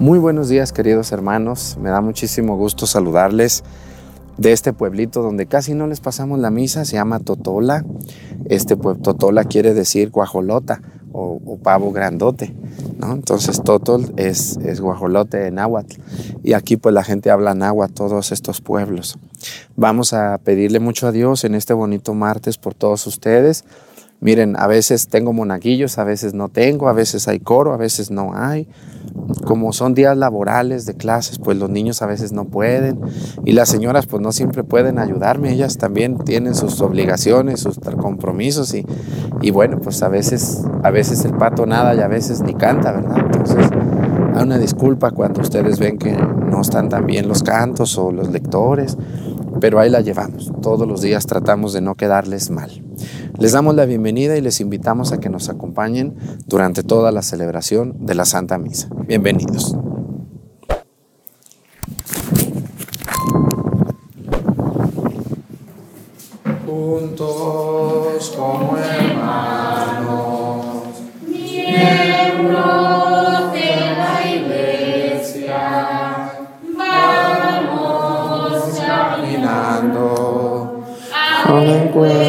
Muy buenos días queridos hermanos, me da muchísimo gusto saludarles de este pueblito donde casi no les pasamos la misa, se llama Totola. Este pueblo, Totola quiere decir guajolota o, pavo grandote, ¿no? Entonces Totol es, guajolote en náhuatl y aquí pues la gente habla náhuatl, todos estos pueblos. Vamos a pedirle mucho a Dios en este bonito martes por todos ustedes. Miren, a veces tengo monaguillos, a veces no tengo, a veces hay coro, a veces no hay. Como son días laborales de clases, pues los niños a veces no pueden y las señoras pues no siempre pueden ayudarme, ellas también tienen sus obligaciones, sus compromisos y, y bueno, pues a veces, a veces el pato nada y a veces ni canta, ¿verdad? Entonces, hay una disculpa cuando ustedes ven que no están tan bien los cantos o los lectores, pero ahí la llevamos. Todos los días tratamos de no quedarles mal. Les damos la bienvenida y les invitamos a que nos acompañen durante toda la celebración de la Santa Misa. Bienvenidos. Al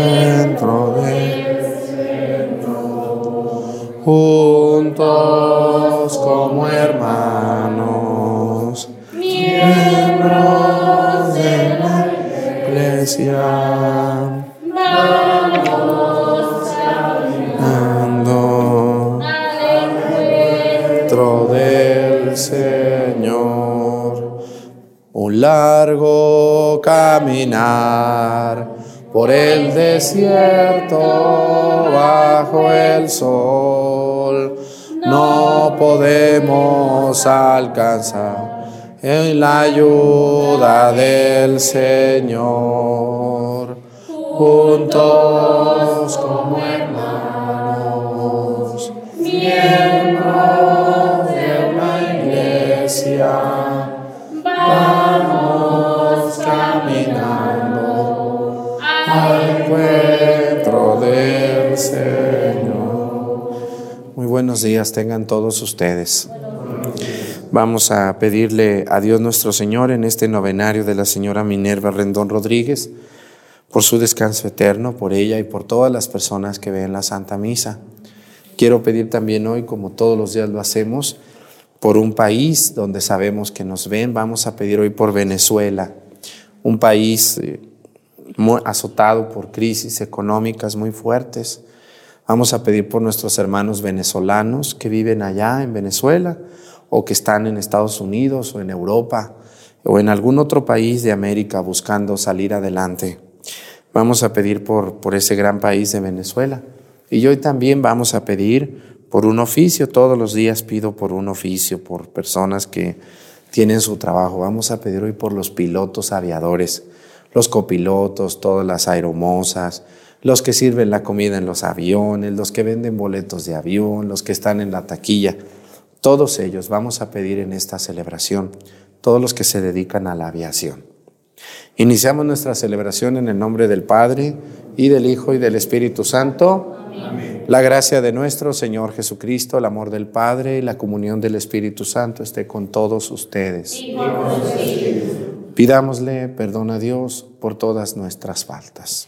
desierto bajo el sol. No podemos alcanzar en la ayuda del Señor. Juntos buenos días tengan todos ustedes. Vamos a pedirle a Dios nuestro Señor en este novenario de la señora Minerva Rendón Rodríguez por su descanso eterno, por ella y por todas las personas que ven la Santa Misa. Quiero pedir también hoy, como todos los días lo hacemos, por un país donde sabemos que nos ven. Vamos a pedir hoy por Venezuela, un país eh, azotado por crisis económicas muy fuertes. Vamos a pedir por nuestros hermanos venezolanos que viven allá en Venezuela o que están en Estados Unidos o en Europa o en algún otro país de América buscando salir adelante. Vamos a pedir por, por ese gran país de Venezuela. Y hoy también vamos a pedir por un oficio. Todos los días pido por un oficio, por personas que tienen su trabajo. Vamos a pedir hoy por los pilotos aviadores, los copilotos, todas las aeromosas, los que sirven la comida en los aviones, los que venden boletos de avión, los que están en la taquilla. Todos ellos vamos a pedir en esta celebración, todos los que se dedican a la aviación. Iniciamos nuestra celebración en el nombre del Padre y del Hijo y del Espíritu Santo. La gracia de nuestro Señor Jesucristo, el amor del Padre y la comunión del Espíritu Santo esté con todos ustedes. Pidámosle perdón a Dios por todas nuestras faltas.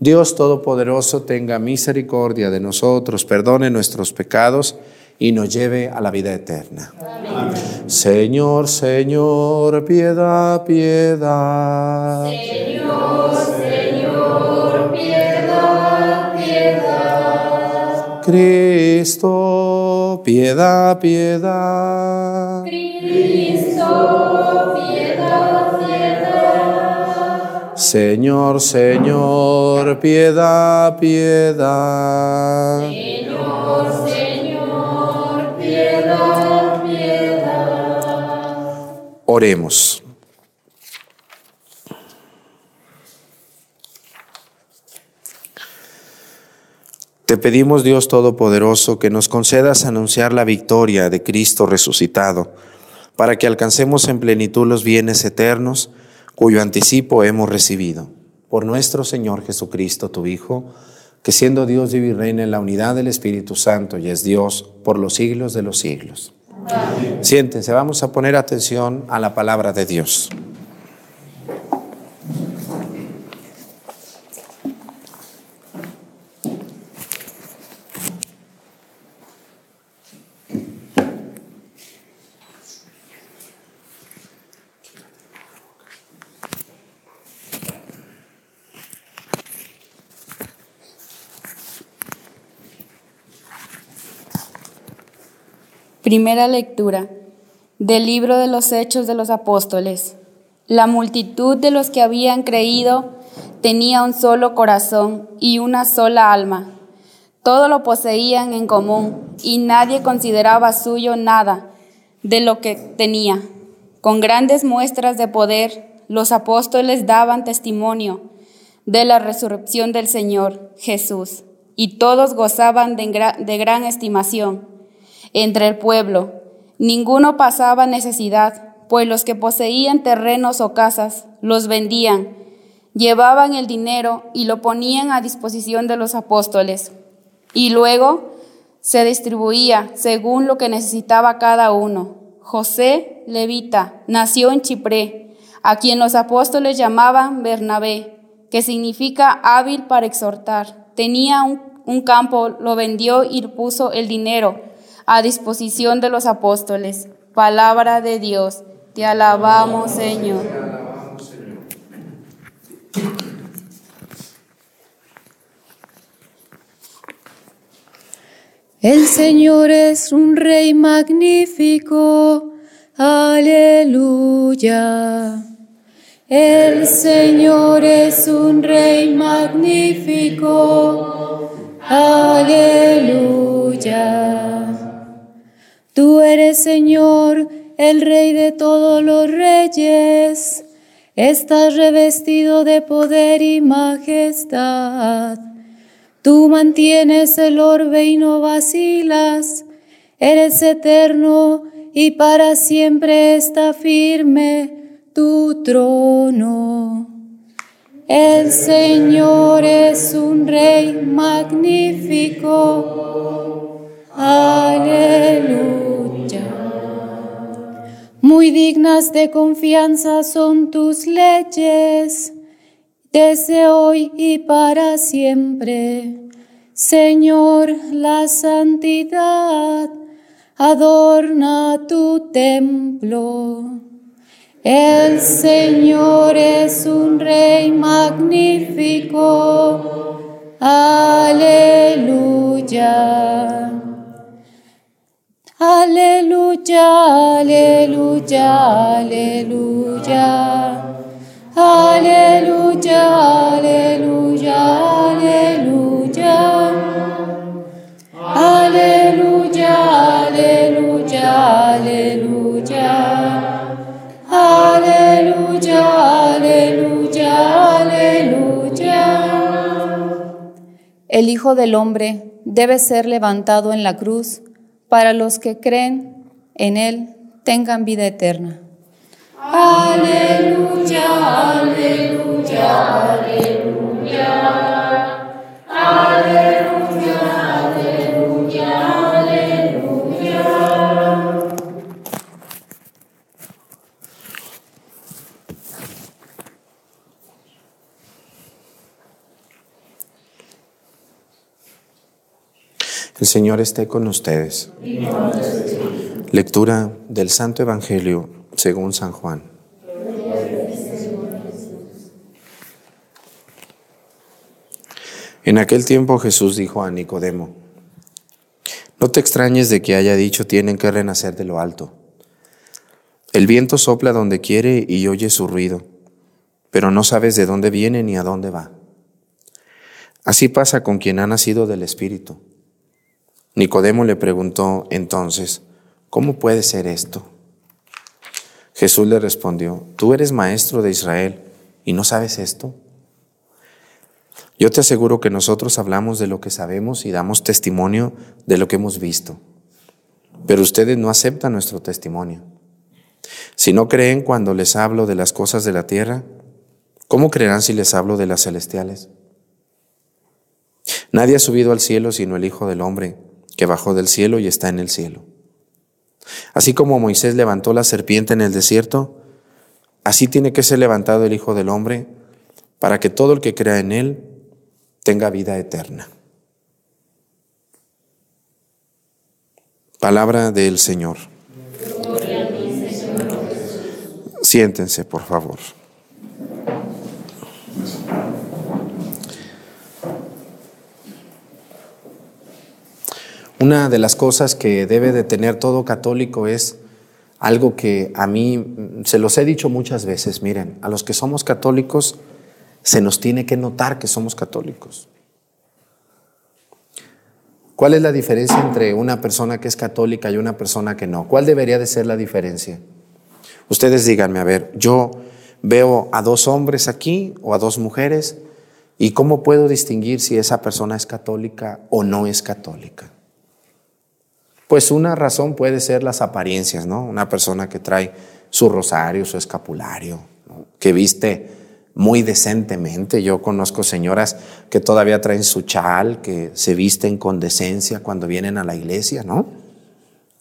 Dios Todopoderoso tenga misericordia de nosotros, perdone nuestros pecados y nos lleve a la vida eterna. Señor, Señor, piedad, piedad. Señor, Señor, piedad, piedad. Cristo, piedad, piedad. Cristo, Señor, Señor, piedad, piedad. Señor, Señor, piedad, piedad. Oremos. Te pedimos, Dios Todopoderoso, que nos concedas anunciar la victoria de Cristo resucitado, para que alcancemos en plenitud los bienes eternos cuyo anticipo hemos recibido. Por nuestro Señor Jesucristo, tu Hijo, que siendo Dios vive y reina en la unidad del Espíritu Santo y es Dios por los siglos de los siglos. Siéntense, vamos a poner atención a la palabra de Dios. Primera lectura del libro de los Hechos de los Apóstoles. La multitud de los que habían creído tenía un solo corazón y una sola alma. Todo lo poseían en común y nadie consideraba suyo nada de lo que tenía. Con grandes muestras de poder, los apóstoles daban testimonio de la resurrección del Señor Jesús y todos gozaban de, gran estimación entre el pueblo. Ninguno pasaba necesidad, pues los que poseían terrenos o casas los vendían, llevaban el dinero y lo ponían a disposición de los apóstoles. Y luego se distribuía según lo que necesitaba cada uno. José, levita, nació en Chipré, a quien los apóstoles llamaban Bernabé, que significa hábil para exhortar. Tenía un, un campo, lo vendió y puso el dinero a disposición de los apóstoles. Palabra de Dios. Te alabamos, Señor. El Señor es un rey magnífico. Aleluya. El Señor es un rey magnífico. Aleluya. Tú eres Señor, el Rey de todos los reyes. Estás revestido de poder y majestad. Tú mantienes el orbe y no vacilas. Eres eterno y para siempre está firme tu trono. El Señor es un rey magnífico. Aleluya. Muy dignas de confianza son tus leyes, desde hoy y para siempre. Señor, la santidad adorna tu templo. El Señor es un rey magnífico. Aleluya. Aleluya, aleluya, aleluya. Aleluya, aleluya, aleluya. Aleluya, aleluya, aleluya. Aleluya, aleluya, aleluya. El Hijo del Hombre debe ser levantado en la cruz para los que creen en Él tengan vida eterna. Aleluya, aleluya, aleluya. Aleluya, El Señor esté con ustedes. Lectura del Santo Evangelio según San Juan. En aquel tiempo Jesús dijo a Nicodemo, no te extrañes de que haya dicho tienen que renacer de lo alto. El viento sopla donde quiere y oye su ruido, pero no sabes de dónde viene ni a dónde va. Así pasa con quien ha nacido del Espíritu. Nicodemo le preguntó entonces, ¿cómo puede ser esto? Jesús le respondió, tú eres maestro de Israel y no sabes esto. Yo te aseguro que nosotros hablamos de lo que sabemos y damos testimonio de lo que hemos visto, pero ustedes no aceptan nuestro testimonio. Si no creen cuando les hablo de las cosas de la tierra, ¿cómo creerán si les hablo de las celestiales? Nadie ha subido al cielo sino el Hijo del Hombre, que bajó del cielo y está en el cielo. Así como Moisés levantó la serpiente en el desierto, así tiene que ser levantado el Hijo del Hombre, para que todo el que crea en Él tenga vida eterna. Palabra del Señor. Siéntense, por favor. Una de las cosas que debe de tener todo católico es algo que a mí se los he dicho muchas veces, miren, a los que somos católicos se nos tiene que notar que somos católicos. ¿Cuál es la diferencia entre una persona que es católica y una persona que no? ¿Cuál debería de ser la diferencia? Ustedes díganme, a ver, yo veo a dos hombres aquí o a dos mujeres y ¿cómo puedo distinguir si esa persona es católica o no es católica? Pues una razón puede ser las apariencias, ¿no? Una persona que trae su rosario, su escapulario, que viste muy decentemente. Yo conozco señoras que todavía traen su chal, que se visten con decencia cuando vienen a la iglesia, ¿no?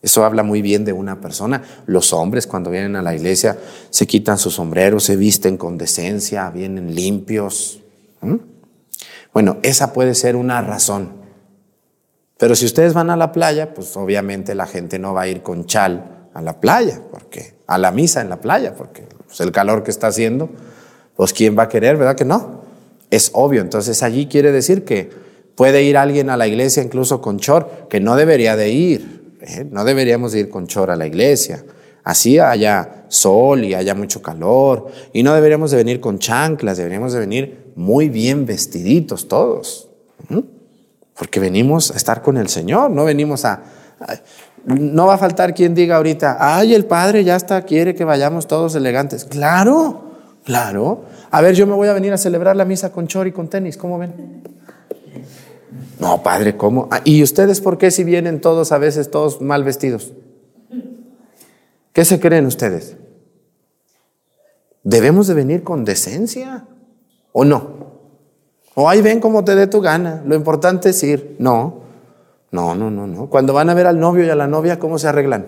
Eso habla muy bien de una persona. Los hombres cuando vienen a la iglesia se quitan sus sombreros, se visten con decencia, vienen limpios. Bueno, esa puede ser una razón. Pero si ustedes van a la playa, pues obviamente la gente no va a ir con chal a la playa, porque a la misa en la playa, porque pues, el calor que está haciendo, pues quién va a querer, ¿verdad que no? Es obvio. Entonces allí quiere decir que puede ir alguien a la iglesia incluso con chor, que no debería de ir. ¿eh? No deberíamos de ir con chor a la iglesia. Así haya sol y haya mucho calor. Y no deberíamos de venir con chanclas, deberíamos de venir muy bien vestiditos todos. Porque venimos a estar con el Señor, no venimos a... No va a faltar quien diga ahorita, ay, el Padre ya está, quiere que vayamos todos elegantes. Claro, claro. A ver, yo me voy a venir a celebrar la misa con chor y con tenis, ¿cómo ven? No, Padre, ¿cómo? Ah, ¿Y ustedes por qué si vienen todos a veces todos mal vestidos? ¿Qué se creen ustedes? ¿Debemos de venir con decencia o no? O ahí ven cómo te dé tu gana. Lo importante es ir. No, no, no, no, no. Cuando van a ver al novio y a la novia, ¿cómo se arreglan?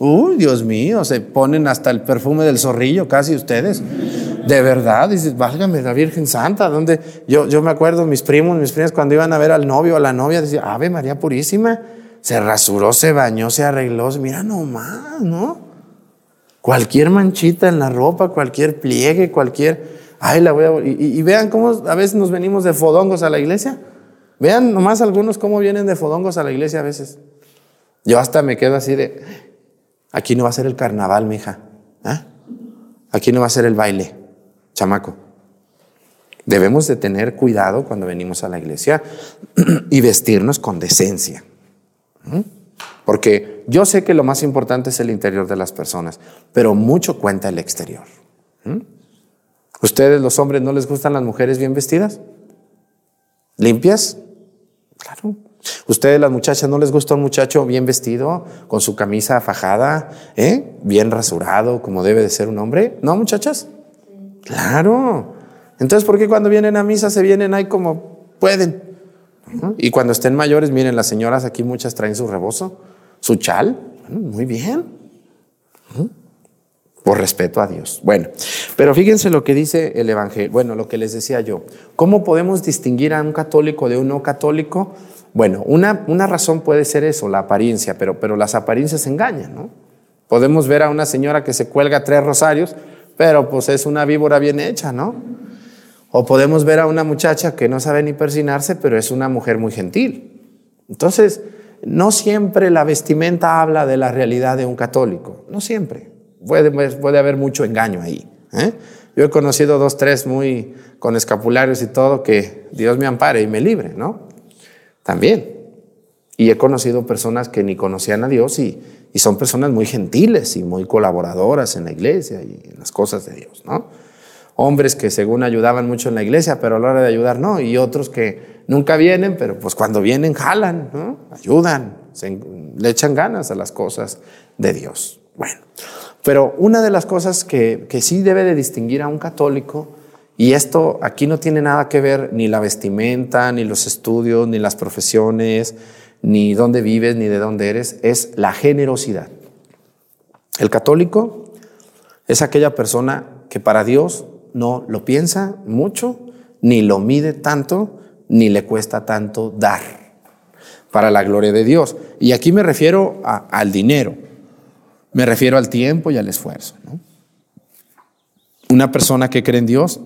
Uy, Dios mío, se ponen hasta el perfume del zorrillo, casi ustedes. De verdad, dices, válgame la Virgen Santa, ¿dónde? Yo, yo me acuerdo, mis primos, mis primas, cuando iban a ver al novio o a la novia, decían, Ave María Purísima, se rasuró, se bañó, se arregló, mira nomás, ¿no? Cualquier manchita en la ropa, cualquier pliegue, cualquier Ay, la voy a... Y, vean cómo a veces nos venimos de fodongos a la iglesia. Vean nomás algunos cómo vienen de fodongos a la iglesia a veces. Yo hasta me quedo así de, aquí no va a ser el carnaval, mija. ¿Ah? Aquí no va a ser el baile, chamaco. Debemos de tener cuidado cuando venimos a la iglesia y vestirnos con decencia. Porque yo sé que lo más importante es el interior de las personas, pero mucho cuenta el exterior. ¿Ustedes los hombres no les gustan las mujeres bien vestidas? ¿Limpias? Claro. ¿Ustedes las muchachas no les gusta un muchacho bien vestido, con su camisa fajada, ¿eh? bien rasurado, como debe de ser un hombre? ¿No, muchachas? Claro. Entonces, ¿por qué cuando vienen a misa se vienen ahí como pueden? Y cuando estén mayores, miren, las señoras aquí muchas traen su rebozo, su chal. muy bien por respeto a Dios. Bueno, pero fíjense lo que dice el Evangelio, bueno, lo que les decía yo. ¿Cómo podemos distinguir a un católico de un no católico? Bueno, una, una razón puede ser eso, la apariencia, pero, pero las apariencias engañan, ¿no? Podemos ver a una señora que se cuelga tres rosarios, pero pues es una víbora bien hecha, ¿no? O podemos ver a una muchacha que no sabe ni persinarse, pero es una mujer muy gentil. Entonces, no siempre la vestimenta habla de la realidad de un católico, no siempre puede, haber mucho engaño ahí. ¿eh? Yo he conocido dos, tres muy con escapularios y todo, que Dios me ampare y me libre, ¿no? También. Y he conocido personas que ni conocían a Dios y, y son personas muy gentiles y muy colaboradoras en la iglesia y en las cosas de Dios, ¿no? Hombres que según ayudaban mucho en la iglesia, pero a la hora de ayudar no, y otros que nunca vienen, pero pues cuando vienen jalan, ¿no? Ayudan, se, le echan ganas a las cosas de Dios. Bueno, pero una de las cosas que, que sí debe de distinguir a un católico, y esto aquí no tiene nada que ver ni la vestimenta, ni los estudios, ni las profesiones, ni dónde vives, ni de dónde eres, es la generosidad. El católico es aquella persona que para Dios no lo piensa mucho, ni lo mide tanto, ni le cuesta tanto dar para la gloria de Dios. Y aquí me refiero al dinero, me refiero al tiempo y al esfuerzo. Una persona que cree en Dios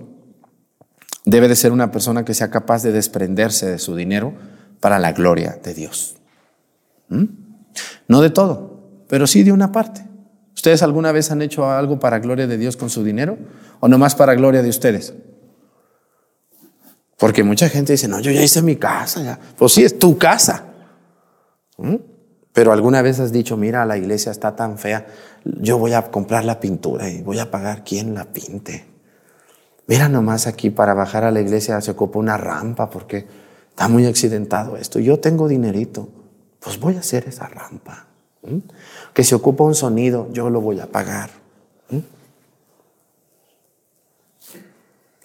debe de ser una persona que sea capaz de desprenderse de su dinero para la gloria de Dios. ¿Mm? No de todo, pero sí de una parte. ¿Ustedes alguna vez han hecho algo para gloria de Dios con su dinero o nomás para gloria de ustedes? Porque mucha gente dice, no, yo ya hice mi casa. Ya. Pues sí, es tu casa. ¿Mm? Pero alguna vez has dicho, mira, la iglesia está tan fea, yo voy a comprar la pintura y voy a pagar quien la pinte. Mira nomás aquí para bajar a la iglesia se ocupa una rampa porque está muy accidentado esto. Yo tengo dinerito, pues voy a hacer esa rampa. Que se ocupa un sonido, yo lo voy a pagar.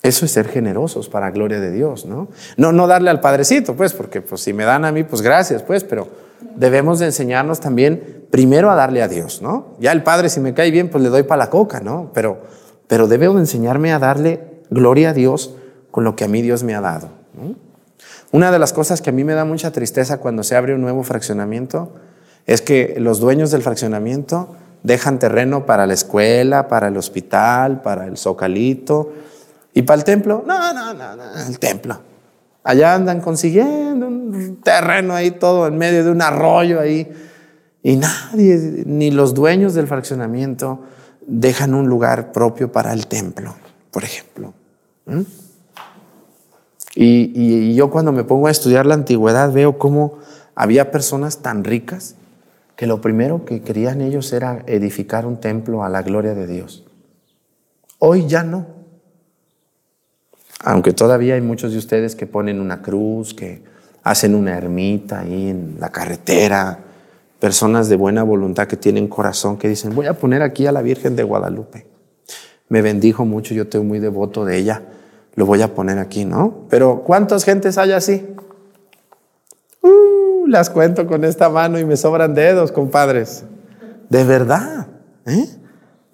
Eso es ser generosos para gloria de Dios, ¿no? No, no darle al padrecito, pues, porque pues, si me dan a mí, pues gracias, pues, pero debemos de enseñarnos también primero a darle a Dios, ¿no? Ya el padre, si me cae bien, pues le doy para la coca, ¿no? Pero, pero debo de enseñarme a darle gloria a Dios con lo que a mí Dios me ha dado. Una de las cosas que a mí me da mucha tristeza cuando se abre un nuevo fraccionamiento es que los dueños del fraccionamiento dejan terreno para la escuela, para el hospital, para el zocalito y para el templo. No, no, no, no, el templo. Allá andan consiguiendo un terreno ahí todo en medio de un arroyo ahí y nadie, ni los dueños del fraccionamiento dejan un lugar propio para el templo, por ejemplo. ¿Mm? Y, y, yo cuando me pongo a estudiar la antigüedad veo cómo había personas tan ricas que lo primero que querían ellos era edificar un templo a la gloria de Dios. Hoy ya no. Aunque todavía hay muchos de ustedes que ponen una cruz, que hacen una ermita ahí en la carretera, personas de buena voluntad que tienen corazón, que dicen, voy a poner aquí a la Virgen de Guadalupe. Me bendijo mucho, yo estoy muy devoto de ella lo voy a poner aquí, ¿no? Pero ¿cuántas gentes hay así? Uh, las cuento con esta mano y me sobran dedos, compadres. De verdad, ¿eh?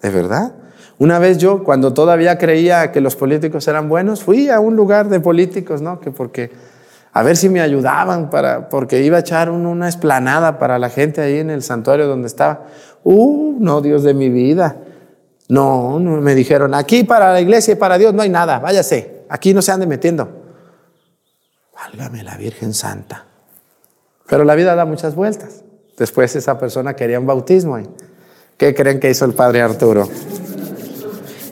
De verdad. Una vez yo, cuando todavía creía que los políticos eran buenos, fui a un lugar de políticos, ¿no? Que porque a ver si me ayudaban para, porque iba a echar un, una esplanada para la gente ahí en el santuario donde estaba. Uh, no, Dios de mi vida. No, no, me dijeron, aquí para la iglesia y para Dios no hay nada, váyase, aquí no se ande metiendo. Válgame la Virgen Santa. Pero la vida da muchas vueltas. Después esa persona quería un bautismo. ¿y ¿Qué creen que hizo el padre Arturo?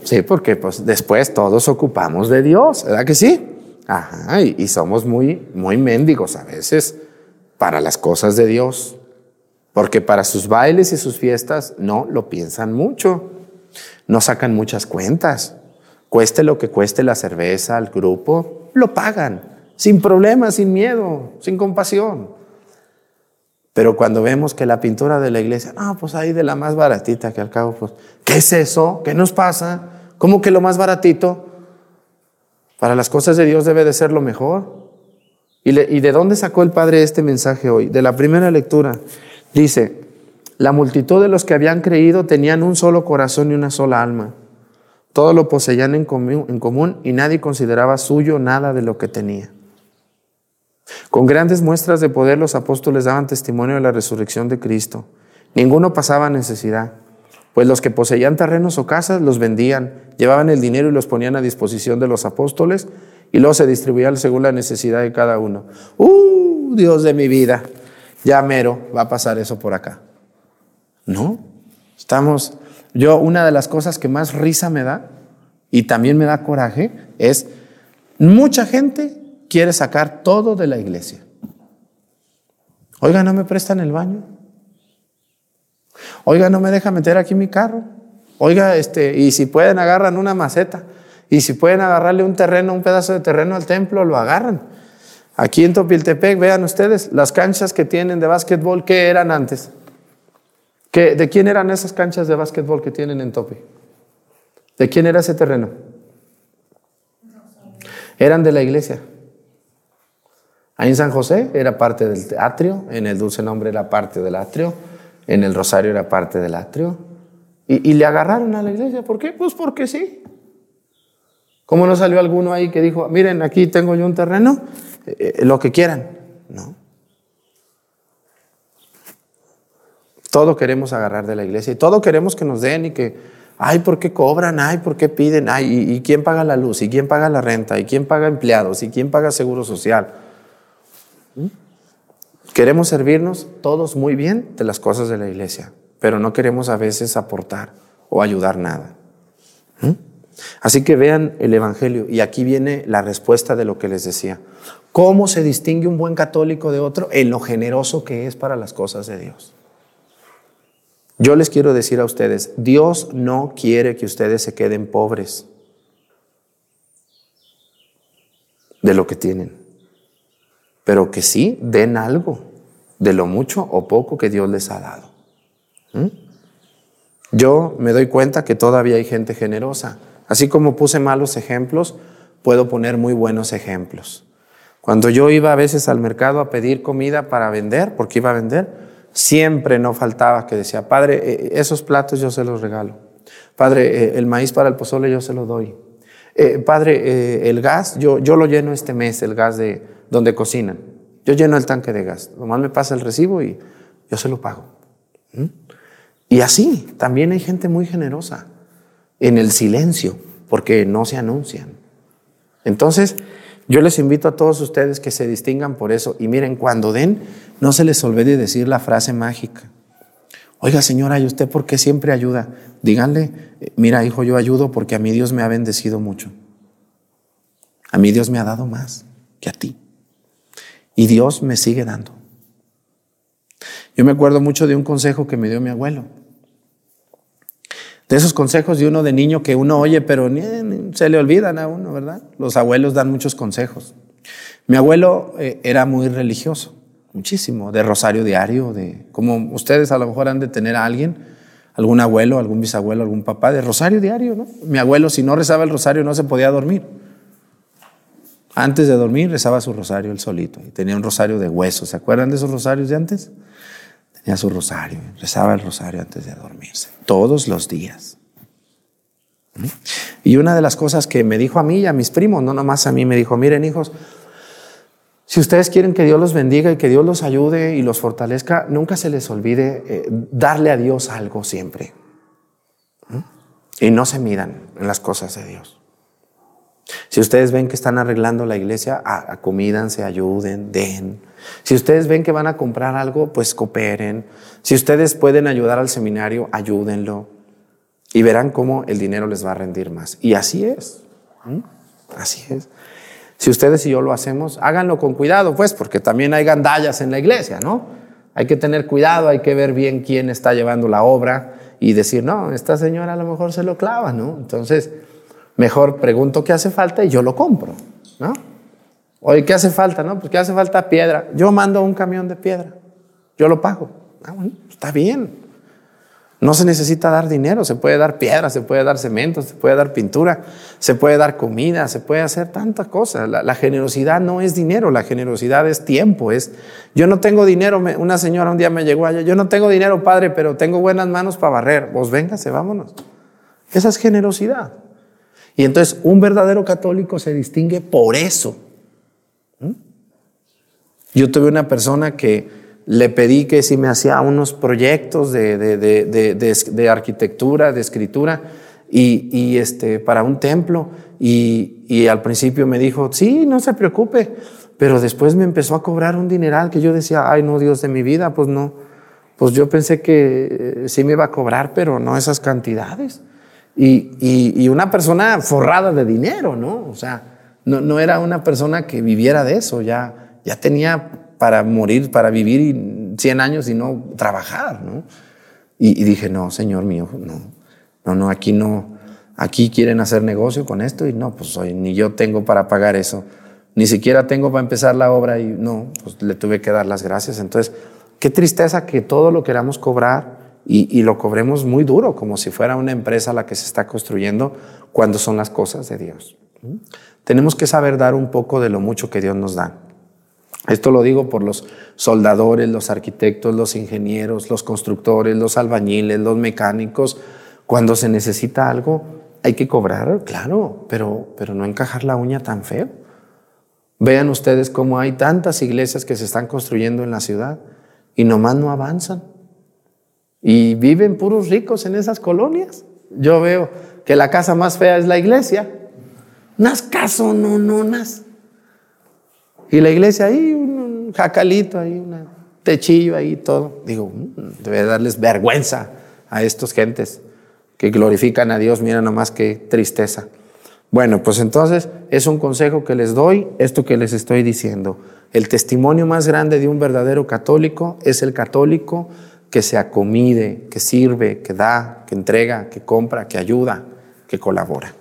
Sí, porque pues después todos ocupamos de Dios, ¿verdad que sí? Ajá, y, somos muy, muy mendigos a veces para las cosas de Dios. Porque para sus bailes y sus fiestas no lo piensan mucho no sacan muchas cuentas. Cueste lo que cueste la cerveza al grupo, lo pagan, sin problema, sin miedo, sin compasión. Pero cuando vemos que la pintura de la iglesia, no, pues ahí de la más baratita, que al cabo, pues, ¿qué es eso? ¿Qué nos pasa? ¿Cómo que lo más baratito? Para las cosas de Dios debe de ser lo mejor. ¿Y, le, ¿Y de dónde sacó el Padre este mensaje hoy? De la primera lectura. Dice, la multitud de los que habían creído tenían un solo corazón y una sola alma. Todo lo poseían en común, y nadie consideraba suyo nada de lo que tenía. Con grandes muestras de poder los apóstoles daban testimonio de la resurrección de Cristo. Ninguno pasaba necesidad, pues los que poseían terrenos o casas los vendían, llevaban el dinero y los ponían a disposición de los apóstoles y luego se distribuían según la necesidad de cada uno. ¡Uh, Dios de mi vida! Ya mero va a pasar eso por acá. No, estamos, yo una de las cosas que más risa me da y también me da coraje es, mucha gente quiere sacar todo de la iglesia. Oiga, ¿no me prestan el baño? Oiga, ¿no me deja meter aquí mi carro? Oiga, este, y si pueden agarran una maceta. Y si pueden agarrarle un terreno, un pedazo de terreno al templo, lo agarran. Aquí en Topiltepec, vean ustedes, las canchas que tienen de básquetbol, ¿qué eran antes? ¿Qué, ¿De quién eran esas canchas de básquetbol que tienen en Topi? ¿De quién era ese terreno? Eran de la iglesia. Ahí en San José era parte del atrio, en el Dulce Nombre era parte del atrio, en el Rosario era parte del atrio. Y, y le agarraron a la iglesia. ¿Por qué? Pues porque sí. ¿Cómo no salió alguno ahí que dijo, miren, aquí tengo yo un terreno, eh, eh, lo que quieran? No. Todo queremos agarrar de la iglesia y todo queremos que nos den y que, ay, ¿por qué cobran? Ay, ¿por qué piden? Ay, ¿y, quién paga la luz? ¿Y quién paga la renta? ¿Y quién paga empleados? ¿Y quién paga seguro social? ¿Mm? Queremos servirnos todos muy bien de las cosas de la iglesia, pero no queremos a veces aportar o ayudar nada. ¿Mm? Así que vean el Evangelio y aquí viene la respuesta de lo que les decía. ¿Cómo se distingue un buen católico de otro? En lo generoso que es para las cosas de Dios. Yo les quiero decir a ustedes, Dios no quiere que ustedes se queden pobres de lo que tienen, pero que sí den algo de lo mucho o poco que Dios les ha dado. ¿Mm? Yo me doy cuenta que todavía hay gente generosa. Así como puse malos ejemplos, puedo poner muy buenos ejemplos. Cuando yo iba a veces al mercado a pedir comida para vender, porque iba a vender, siempre no faltaba que decía, Padre, eh, esos platos yo se los regalo. Padre, eh, el maíz para el pozole yo se lo doy. Eh, padre, el gas, yo, yo lo lleno este mes, el gas de donde cocinan. Yo lleno el tanque de gas. Nomás me pasa el recibo y yo se lo pago. ¿Mm? Y así, también hay gente muy generosa en el silencio, porque no se anuncian. Entonces, yo les invito a todos ustedes que se distingan por eso. Y miren, cuando den, no se les olvide decir la frase mágica. Oiga, señora, ¿y usted por qué siempre ayuda? Díganle, mira, hijo, yo ayudo porque a mí Dios me ha bendecido mucho. A mí Dios me ha dado más que a ti. Y Dios me sigue dando. Yo me acuerdo mucho de un consejo que me dio mi abuelo. De esos consejos de uno de niño que uno oye, pero ni, se le olvidan a uno, ¿verdad? Los abuelos dan muchos consejos. Mi abuelo eh, era muy religioso, muchísimo, de rosario diario, de como ustedes a lo mejor han de tener a alguien, algún abuelo, algún bisabuelo, algún papá, de rosario diario, ¿no? Mi abuelo, si no rezaba el rosario, no se podía dormir. Antes de dormir, rezaba su rosario él solito y tenía un rosario de huesos. ¿Se acuerdan de esos rosarios de antes? Tenía su rosario, rezaba el rosario antes de dormirse, todos los días. Y una de las cosas que me dijo a mí y a mis primos, no nomás a mí, me dijo, miren hijos, si ustedes quieren que Dios los bendiga y que Dios los ayude y los fortalezca, nunca se les olvide eh, darle a Dios algo siempre. Y no se midan en las cosas de Dios. Si ustedes ven que están arreglando la iglesia, acomídanse, ayuden, den. Si ustedes ven que van a comprar algo, pues cooperen. Si ustedes pueden ayudar al seminario, ayúdenlo. Y verán cómo el dinero les va a rendir más. Y así es. Así es. Si ustedes y yo lo hacemos, háganlo con cuidado, pues, porque también hay gandallas en la iglesia, ¿no? Hay que tener cuidado, hay que ver bien quién está llevando la obra y decir, no, esta señora a lo mejor se lo clava, ¿no? Entonces, mejor pregunto qué hace falta y yo lo compro, ¿no? Oye, ¿qué hace falta? No, pues ¿qué hace falta? Piedra. Yo mando un camión de piedra. Yo lo pago. Ah, bueno, está bien. No se necesita dar dinero, se puede dar piedra, se puede dar cemento, se puede dar pintura, se puede dar comida, se puede hacer tantas cosas. La, generosidad no es dinero, la generosidad es tiempo. Es, yo no tengo dinero, una señora un día me llegó allá, yo no tengo dinero, padre, pero tengo buenas manos para barrer. Vos véngase, vámonos. Esa es generosidad. Y entonces un verdadero católico se distingue por eso. Yo tuve una persona que le pedí que si me hacía unos proyectos de, de, de, de arquitectura, de escritura, y, este, para un templo. Y, y, al principio me dijo, sí, no se preocupe. Pero después me empezó a cobrar un dineral que yo decía, ay, no, Dios de mi vida, pues no. Pues yo pensé que sí me iba a cobrar, pero no esas cantidades. Y, y una persona forrada de dinero, ¿no? O sea, no, no era una persona que viviera de eso, ya, ya tenía para morir, para vivir 100 años y no trabajar, ¿no? Y, y dije, no, Señor mío, no, no, no, aquí no, aquí quieren hacer negocio con esto y no, pues hoy ni yo tengo para pagar eso, ni siquiera tengo para empezar la obra y no, pues le tuve que dar las gracias. Entonces, qué tristeza que todo lo queramos cobrar y, lo cobremos muy duro, como si fuera una empresa la que se está construyendo, cuando son las cosas de Dios. Tenemos que saber dar un poco de lo mucho que Dios nos da. Esto lo digo por los soldadores, los arquitectos, los ingenieros, los constructores, los albañiles, los mecánicos. Cuando se necesita algo, hay que cobrar, claro, pero, pero no encajar la uña tan feo. Vean ustedes cómo hay tantas iglesias que se están construyendo en la ciudad y nomás no avanzan. Y viven puros ricos en esas colonias. Yo veo que la casa más fea es la iglesia. Unas caso, no, no, nas. Y la iglesia ahí, un jacalito ahí, un techillo ahí, todo. Digo, mm, debe darles vergüenza a estos gentes que glorifican a Dios. Mira nomás qué tristeza. Bueno, pues entonces es un consejo que les doy, esto que les estoy diciendo. El testimonio más grande de un verdadero católico es el católico que se acomide, que sirve, que da, que entrega, que compra, que ayuda, que colabora.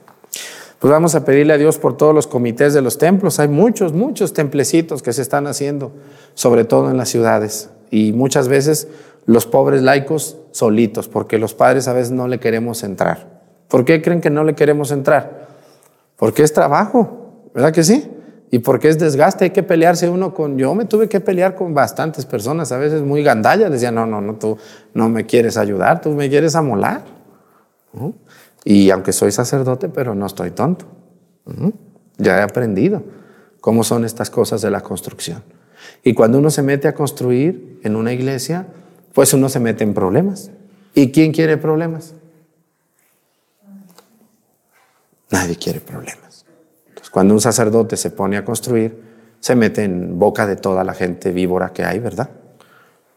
Pues vamos a pedirle a Dios por todos los comités de los templos. Hay muchos, muchos templecitos que se están haciendo, sobre todo en las ciudades. Y muchas veces los pobres laicos solitos, porque los padres a veces no le queremos entrar. ¿Por qué creen que no le queremos entrar? Porque es trabajo, ¿verdad que sí? Y porque es desgaste, hay que pelearse uno con... Yo me tuve que pelear con bastantes personas, a veces muy gandallas, decían, no, no, no, tú no me quieres ayudar, tú me quieres amolar. Y aunque soy sacerdote, pero no estoy tonto. Ya he aprendido cómo son estas cosas de la construcción. Y cuando uno se mete a construir en una iglesia, pues uno se mete en problemas. ¿Y quién quiere problemas? Nadie quiere problemas. Cuando un sacerdote se pone a construir, se mete en boca de toda la gente víbora que hay, ¿verdad?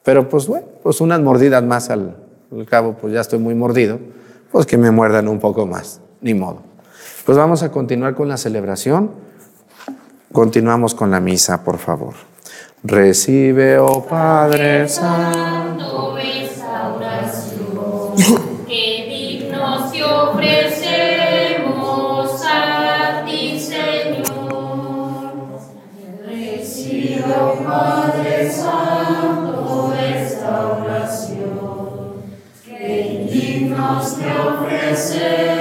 Pero pues bueno, pues unas mordidas más al, cabo, pues ya estoy muy mordido, pues que me muerdan un poco más, ni modo. Pues vamos a continuar con la celebración. Continuamos con la misa, por favor. Recibe, oh Padre Santo. Esa oración, Padre Santo, esta oración, que dignos te ofrecemos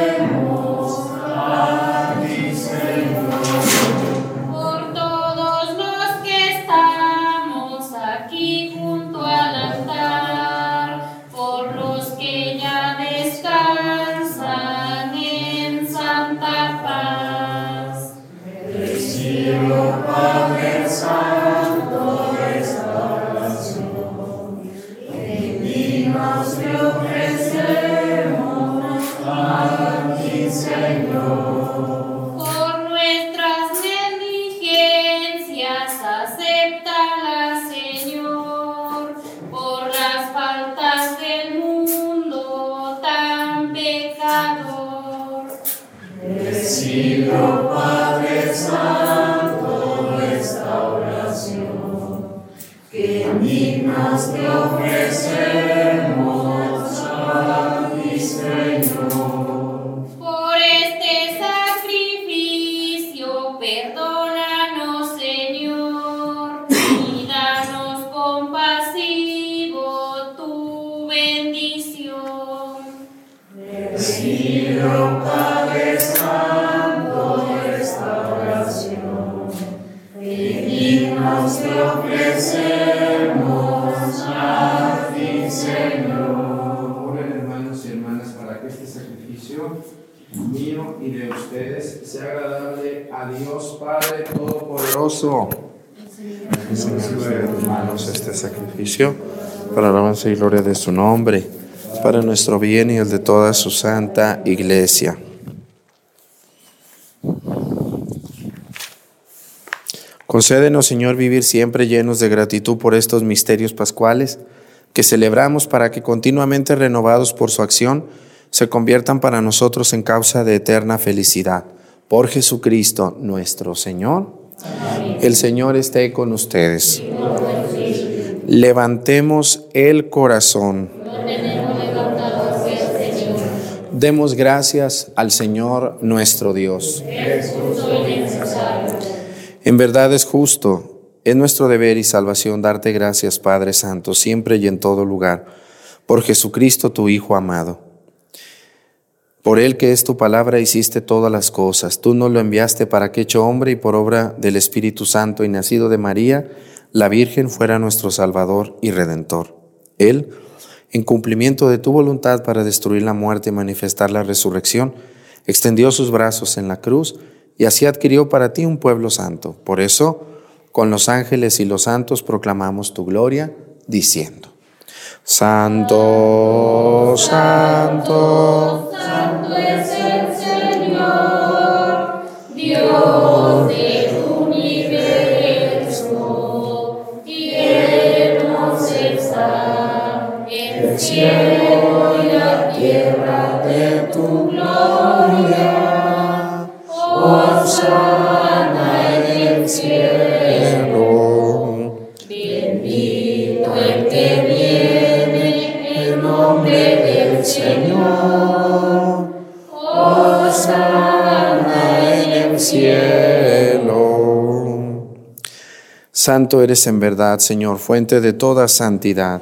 sacrificio para la alabanza y gloria de su nombre, para nuestro bien y el de toda su santa iglesia. Concédenos, Señor, vivir siempre llenos de gratitud por estos misterios pascuales que celebramos para que continuamente renovados por su acción se conviertan para nosotros en causa de eterna felicidad. Por Jesucristo nuestro Señor. El Señor esté con ustedes. Levantemos el corazón. Demos gracias al Señor nuestro Dios. En verdad es justo, es nuestro deber y salvación darte gracias, Padre Santo, siempre y en todo lugar, por Jesucristo tu Hijo amado. Por Él que es tu palabra hiciste todas las cosas. Tú nos lo enviaste para que hecho hombre y por obra del Espíritu Santo y nacido de María, la Virgen fuera nuestro Salvador y Redentor. Él, en cumplimiento de tu voluntad para destruir la muerte y manifestar la resurrección, extendió sus brazos en la cruz y así adquirió para ti un pueblo santo. Por eso, con los ángeles y los santos proclamamos tu gloria, diciendo, Santo, Santo, Santo es el Señor, Dios del el cielo y la tierra de tu gloria. Hosanna en el cielo, bendito el que viene en nombre del Señor. Hosanna en el cielo. Santo eres en verdad, Señor, fuente de toda santidad.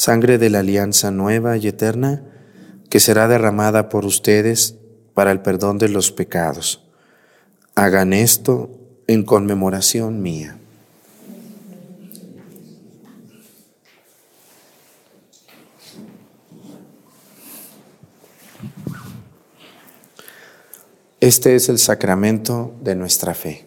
sangre de la alianza nueva y eterna, que será derramada por ustedes para el perdón de los pecados. Hagan esto en conmemoración mía. Este es el sacramento de nuestra fe.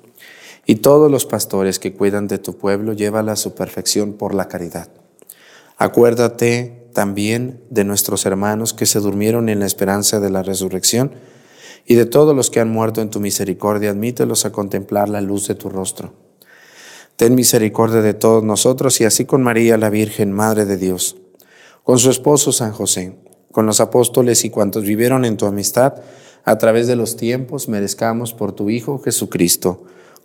y todos los pastores que cuidan de tu pueblo, llévala a su perfección por la caridad. Acuérdate también de nuestros hermanos que se durmieron en la esperanza de la resurrección, y de todos los que han muerto en tu misericordia, admítelos a contemplar la luz de tu rostro. Ten misericordia de todos nosotros y así con María, la Virgen, Madre de Dios con su esposo San José, con los apóstoles y cuantos vivieron en tu amistad, a través de los tiempos merezcamos por tu Hijo Jesucristo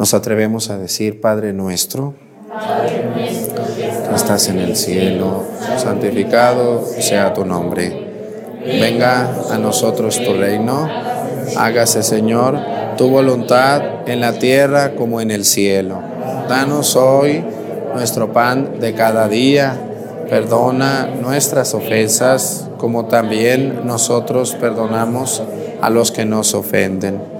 nos atrevemos a decir, Padre nuestro, que estás en el cielo, santificado sea tu nombre. Venga a nosotros tu reino, hágase Señor tu voluntad en la tierra como en el cielo. Danos hoy nuestro pan de cada día, perdona nuestras ofensas como también nosotros perdonamos a los que nos ofenden.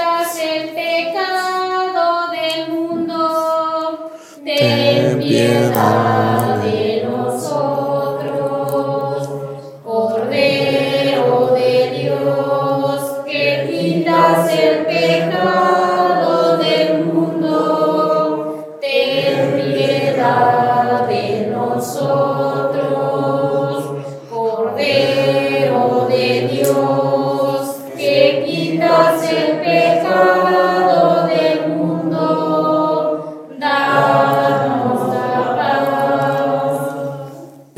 quitas el pecado del mundo, ten piedad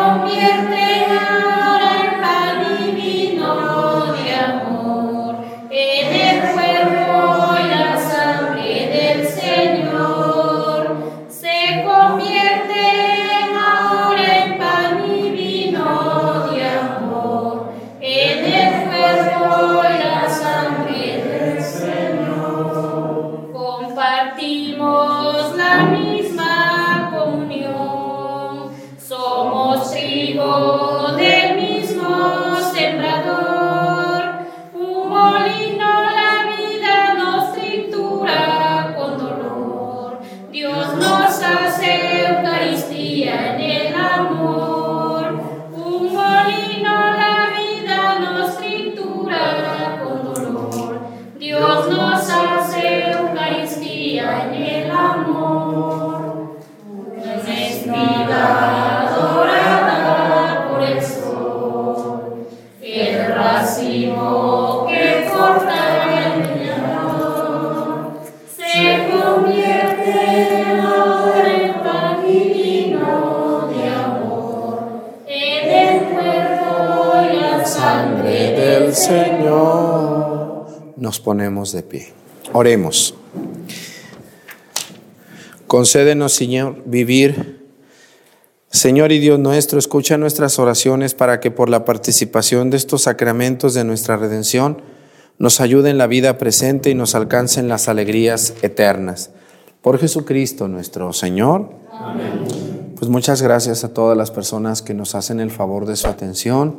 Convierte Nos ponemos de pie. Oremos. Concédenos, Señor, vivir. Señor y Dios nuestro, escucha nuestras oraciones para que por la participación de estos sacramentos de nuestra redención nos ayude en la vida presente y nos alcancen las alegrías eternas. Por Jesucristo nuestro Señor. Pues muchas gracias a todas las personas que nos hacen el favor de su atención.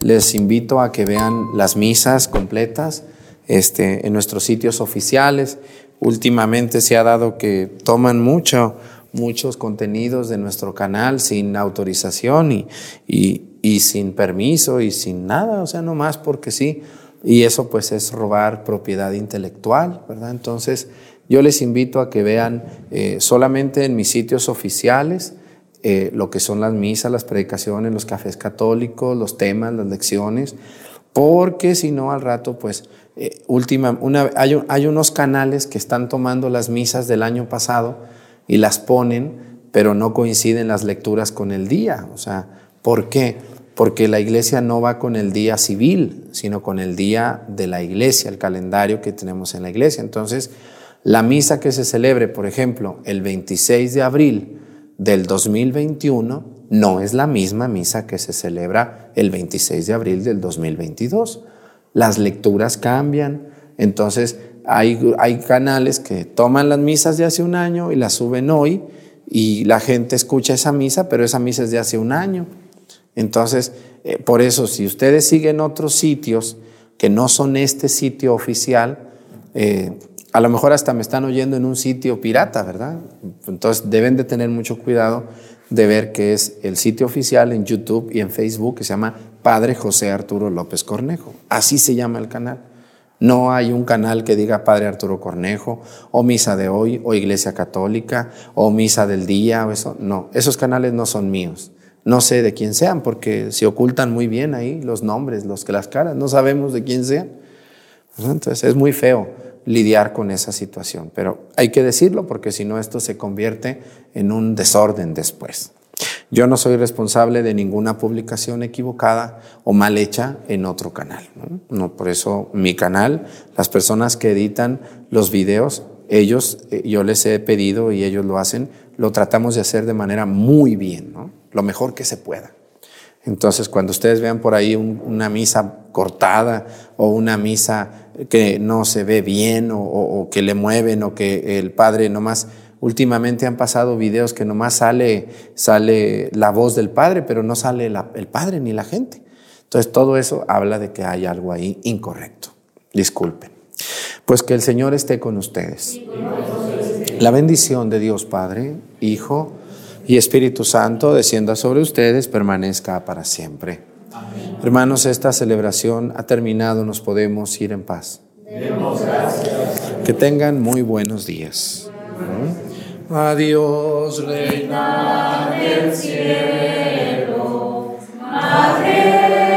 Les invito a que vean las misas completas este, en nuestros sitios oficiales. Últimamente se ha dado que toman mucho, muchos contenidos de nuestro canal sin autorización y, y, sin permiso y sin nada, o sea, nomás porque sí. Y eso pues es robar propiedad intelectual, ¿verdad? Entonces Yo les invito a que vean eh, solamente en mis sitios oficiales eh, lo que son las misas, las predicaciones, los cafés católicos, los temas, las lecciones, porque si no al rato, pues, eh, última, una, hay, hay unos canales que están tomando las misas del año pasado y las ponen, pero no coinciden las lecturas con el día. O sea, ¿por qué? Porque la iglesia no va con el día civil, sino con el día de la iglesia, el calendario que tenemos en la iglesia. Entonces, la misa que se celebre, por ejemplo, el 26 de abril del 2021, no es la misma misa que se celebra el 26 de abril del 2022. Las lecturas cambian, entonces hay, hay canales que toman las misas de hace un año y las suben hoy y la gente escucha esa misa, pero esa misa es de hace un año. Entonces, eh, por eso, si ustedes siguen otros sitios que no son este sitio oficial, eh, a lo mejor hasta me están oyendo en un sitio pirata, ¿verdad? Entonces deben de tener mucho cuidado de ver que es el sitio oficial en YouTube y en Facebook que se llama Padre José Arturo López Cornejo. Así se llama el canal. No hay un canal que diga Padre Arturo Cornejo, o Misa de hoy, o Iglesia Católica, o Misa del Día, o eso. No, esos canales no son míos. No sé de quién sean, porque se ocultan muy bien ahí los nombres, los las caras, no sabemos de quién sean. Entonces es muy feo lidiar con esa situación, pero hay que decirlo porque si no esto se convierte en un desorden después. Yo no soy responsable de ninguna publicación equivocada o mal hecha en otro canal. ¿no? por eso mi canal, las personas que editan los videos, ellos, eh, yo les he pedido y ellos lo hacen, lo tratamos de hacer de manera muy bien, lo mejor que se pueda. Entonces, cuando ustedes vean por ahí una misa cortada o una misa que no se ve bien o, que le mueven o que el padre nomás, últimamente han pasado videos que nomás sale, sale la voz del padre, pero no sale el padre ni la gente. Entonces, todo eso habla de que hay algo ahí incorrecto. Disculpen. Pues que el Señor esté con ustedes. La bendición de Dios Padre, Hijo, y Espíritu Santo descienda sobre ustedes, permanezca para siempre. Hermanos, esta celebración ha terminado, nos podemos ir en paz. Que tengan muy buenos días. Adiós, Reina del Cielo, Madre.